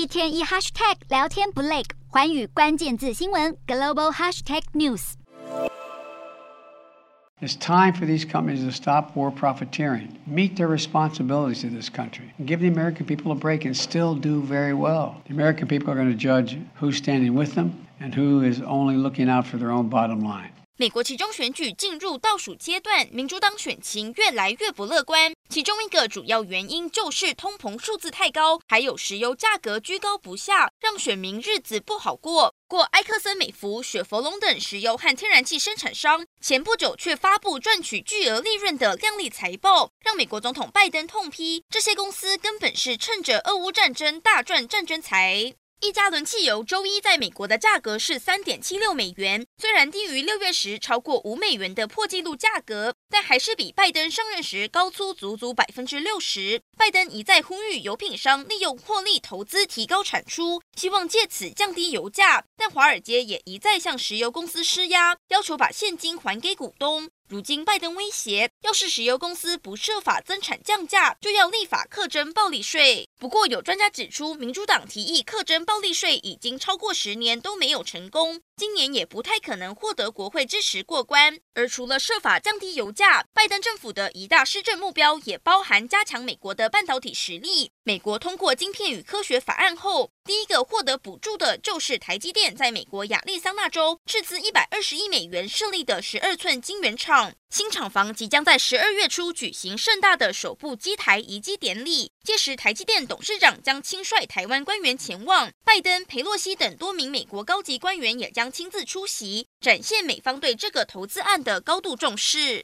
一天一 hashtag 聊天不累，寰宇关键字新闻 global hashtag news。It's time for these companies to stop war profiteering, meet their responsibilities to this country, and give the American people a break and still do very well. The American people are going to judge who's standing with them and who is only looking out for their own bottom line. 美国其中选举进入倒数阶段，民主党选情越来越不乐观。其中一个主要原因就是通膨数字太高，还有石油价格居高不下，让选民日子不好过。过埃克森美孚、雪佛龙等石油和天然气生产商前不久却发布赚取巨额利润的亮丽财报，让美国总统拜登痛批这些公司根本是趁着俄乌战争大赚战争财。一加仑汽油周一在美国的价格是三点七六美元，虽然低于六月时超过五美元的破纪录价格，但还是比拜登上任时高出足足百分之六十。拜登一再呼吁油品商利用获利投资提高产出，希望借此降低油价，但华尔街也一再向石油公司施压，要求把现金还给股东。如今，拜登威胁，要是石油公司不设法增产降价，就要立法课征暴利税。不过，有专家指出，民主党提议课征暴利税已经超过十年都没有成功，今年也不太可能获得国会支持过关。而除了设法降低油价，拜登政府的一大施政目标也包含加强美国的半导体实力。美国通过晶片与科学法案后，第一个获得补助的就是台积电在美国亚利桑那州斥资一百二十亿美元设立的十二寸晶圆厂。新厂房即将在十二月初举行盛大的首部机台移机典礼，届时台积电董事长将亲率台湾官员前往，拜登、裴洛西等多名美国高级官员也将亲自出席，展现美方对这个投资案的高度重视。